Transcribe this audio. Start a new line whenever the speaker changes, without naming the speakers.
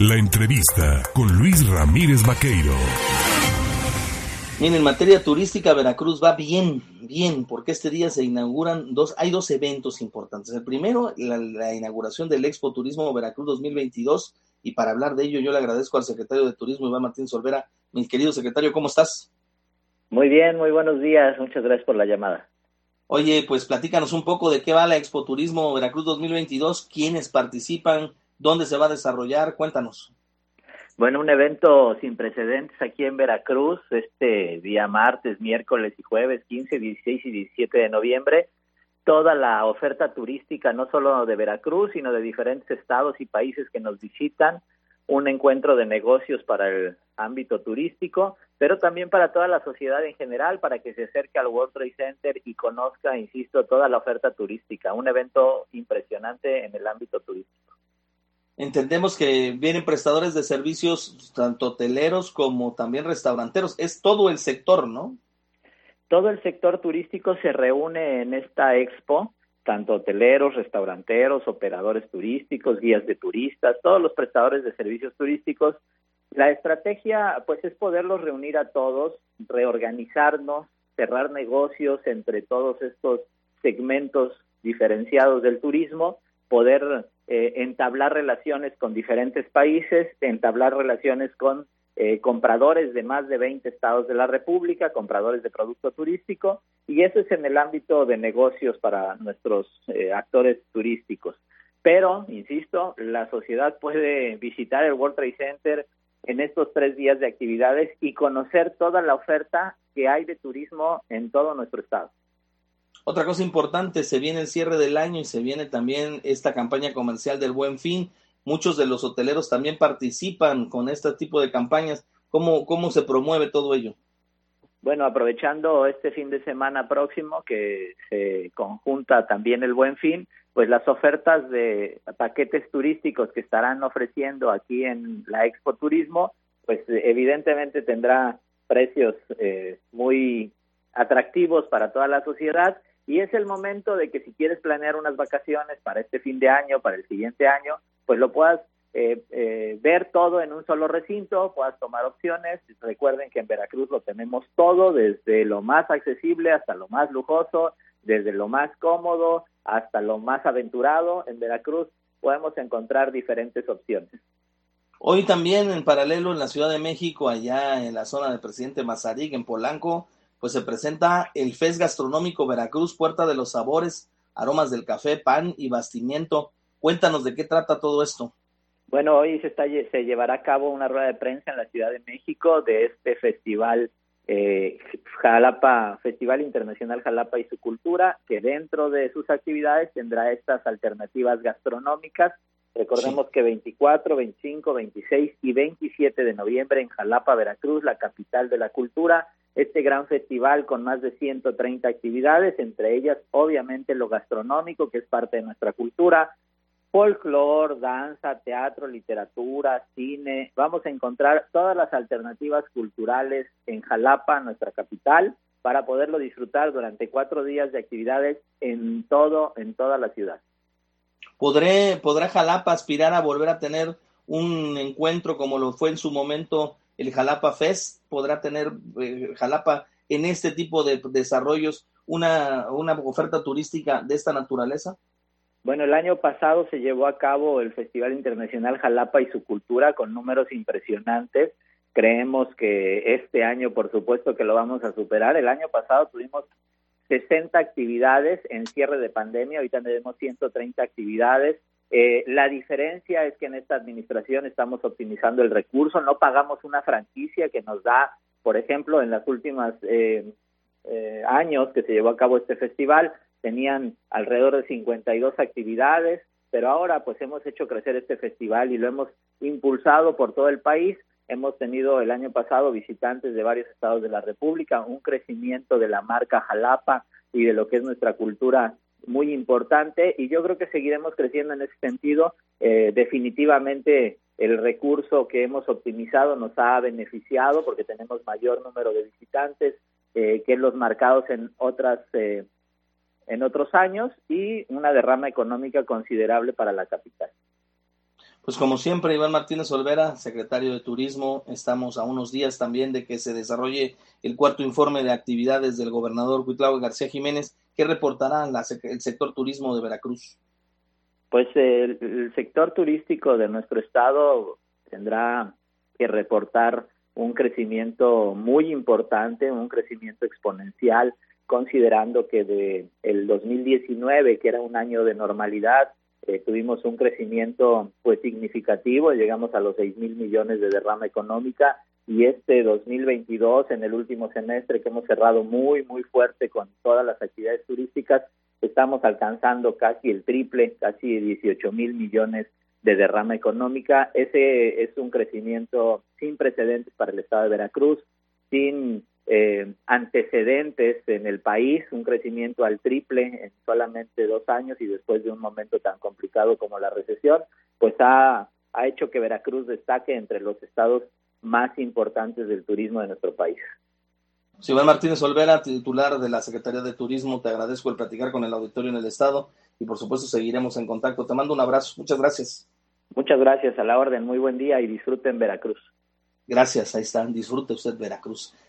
La entrevista con Luis Ramírez Vaqueiro.
Bien, en materia turística, Veracruz va bien, bien, porque este día se inauguran dos, hay dos eventos importantes. El primero, la, inauguración del Expo Turismo Veracruz 2022, y para hablar de ello yo le agradezco al secretario de Turismo, Iván Martín Solvera. Mi querido secretario, ¿cómo estás?
Muy bien, muy buenos días, muchas gracias por la llamada.
Oye, pues platícanos un poco de qué va la Expo Turismo Veracruz 2022, quiénes participan, dónde se va a desarrollar, cuéntanos.
Bueno, un evento sin precedentes aquí en Veracruz, este día martes, miércoles y jueves, 15, 16 y 17 de noviembre. Toda la oferta turística, no solo de Veracruz, sino de diferentes estados y países que nos visitan. Un encuentro de negocios para el ámbito turístico, pero también para toda la sociedad en general, para que se acerque al World Trade Center y conozca, insisto, toda la oferta turística. Un evento impresionante en el ámbito turístico.
Entendemos que vienen prestadores de servicios tanto hoteleros como también restauranteros. Es todo el sector, ¿no?
Todo el sector turístico se reúne en esta expo, tanto hoteleros, restauranteros, operadores turísticos, guías de turistas, todos los prestadores de servicios turísticos. La estrategia, pues, es poderlos reunir a todos, reorganizarnos, cerrar negocios entre todos estos segmentos diferenciados del turismo, poder eh, entablar relaciones con diferentes países, entablar relaciones con eh, compradores de más de 20 estados de la República, compradores de producto turístico, y eso es en el ámbito de negocios para nuestros eh, actores turísticos. Pero, insisto, la sociedad puede visitar el World Trade Center en estos tres días de actividades y conocer toda la oferta que hay de turismo en todo nuestro estado.
Otra cosa importante, se viene el cierre del año y se viene también esta campaña comercial del Buen Fin. Muchos de los hoteleros también participan con este tipo de campañas. ¿Cómo, cómo se promueve todo ello?
Bueno, aprovechando este fin de semana próximo que se conjunta también el Buen Fin, pues las ofertas de paquetes turísticos que estarán ofreciendo aquí en la Expo Turismo, pues evidentemente tendrá precios eh, muy atractivos para toda la sociedad y es el momento de que si quieres planear unas vacaciones para este fin de año, para el siguiente año, pues lo puedas eh, eh, ver todo en un solo recinto, puedas tomar opciones. Recuerden que en Veracruz lo tenemos todo, desde lo más accesible hasta lo más lujoso, desde lo más cómodo hasta lo más aventurado. En Veracruz podemos encontrar diferentes opciones.
Hoy también en paralelo en la Ciudad de México, allá en la zona del presidente Mazarik, en Polanco, pues se presenta el FES Gastronómico Veracruz, Puerta de los Sabores, Aromas del Café, Pan y Bastimiento. Cuéntanos de qué trata todo esto.
Bueno, hoy se, está, se llevará a cabo una rueda de prensa en la Ciudad de México de este festival eh, Jalapa, Festival Internacional Jalapa y su Cultura, que dentro de sus actividades tendrá estas alternativas gastronómicas. Recordemos que 24, 25, 26 y 27 de noviembre en Jalapa, Veracruz, la capital de la cultura, este gran festival con más de 130 actividades, entre ellas obviamente lo gastronómico, que es parte de nuestra cultura, folclor, danza, teatro, literatura, cine. Vamos a encontrar todas las alternativas culturales en Jalapa, nuestra capital, para poderlo disfrutar durante cuatro días de actividades en todo, en toda la ciudad.
¿Podré, ¿Podrá Jalapa aspirar a volver a tener un encuentro como lo fue en su momento el Jalapa Fest podrá tener eh, Jalapa en este tipo de desarrollos una, una oferta turística de esta naturaleza?
Bueno, el año pasado se llevó a cabo el Festival Internacional Jalapa y su cultura con números impresionantes. Creemos que este año, por supuesto, que lo vamos a superar. El año pasado tuvimos 60 actividades en cierre de pandemia, ahorita tenemos 130 actividades. Eh, la diferencia es que en esta administración estamos optimizando el recurso, no pagamos una franquicia que nos da, por ejemplo, en las últimas eh, eh, años que se llevó a cabo este festival, tenían alrededor de 52 actividades, pero ahora pues hemos hecho crecer este festival y lo hemos impulsado por todo el país. Hemos tenido el año pasado visitantes de varios estados de la República, un crecimiento de la marca Jalapa y de lo que es nuestra cultura muy importante y yo creo que seguiremos creciendo en ese sentido. Eh, definitivamente el recurso que hemos optimizado nos ha beneficiado porque tenemos mayor número de visitantes eh, que los marcados en otras eh, en otros años y una derrama económica considerable para la capital.
Pues como siempre, Iván Martínez Olvera, secretario de Turismo, estamos a unos días también de que se desarrolle el cuarto informe de actividades del gobernador Cuitlao García Jiménez. ¿Qué reportará el sector turismo de Veracruz?
Pues el, sector turístico de nuestro estado tendrá que reportar un crecimiento muy importante, un crecimiento exponencial, considerando que de el 2019, que era un año de normalidad, tuvimos un crecimiento pues significativo, llegamos a los 6 mil millones de derrama económica y este 2022 en el último semestre que hemos cerrado muy muy fuerte con todas las actividades turísticas estamos alcanzando casi el triple, casi 18 mil millones de derrama económica. Ese es un crecimiento sin precedentes para el estado de Veracruz, sin eh, antecedentes en el país, un crecimiento al triple en solamente dos años y después de un momento tan complicado como la recesión, pues ha, ha hecho que Veracruz destaque entre los estados más importantes del turismo de nuestro país.
Iván Martínez Olvera, titular de la Secretaría de Turismo, te agradezco el platicar con el auditorio en el Estado y por supuesto seguiremos en contacto. Te mando un abrazo. Muchas gracias.
Muchas gracias a la orden. Muy buen día y disfruten Veracruz.
Gracias, ahí están. Disfrute usted Veracruz.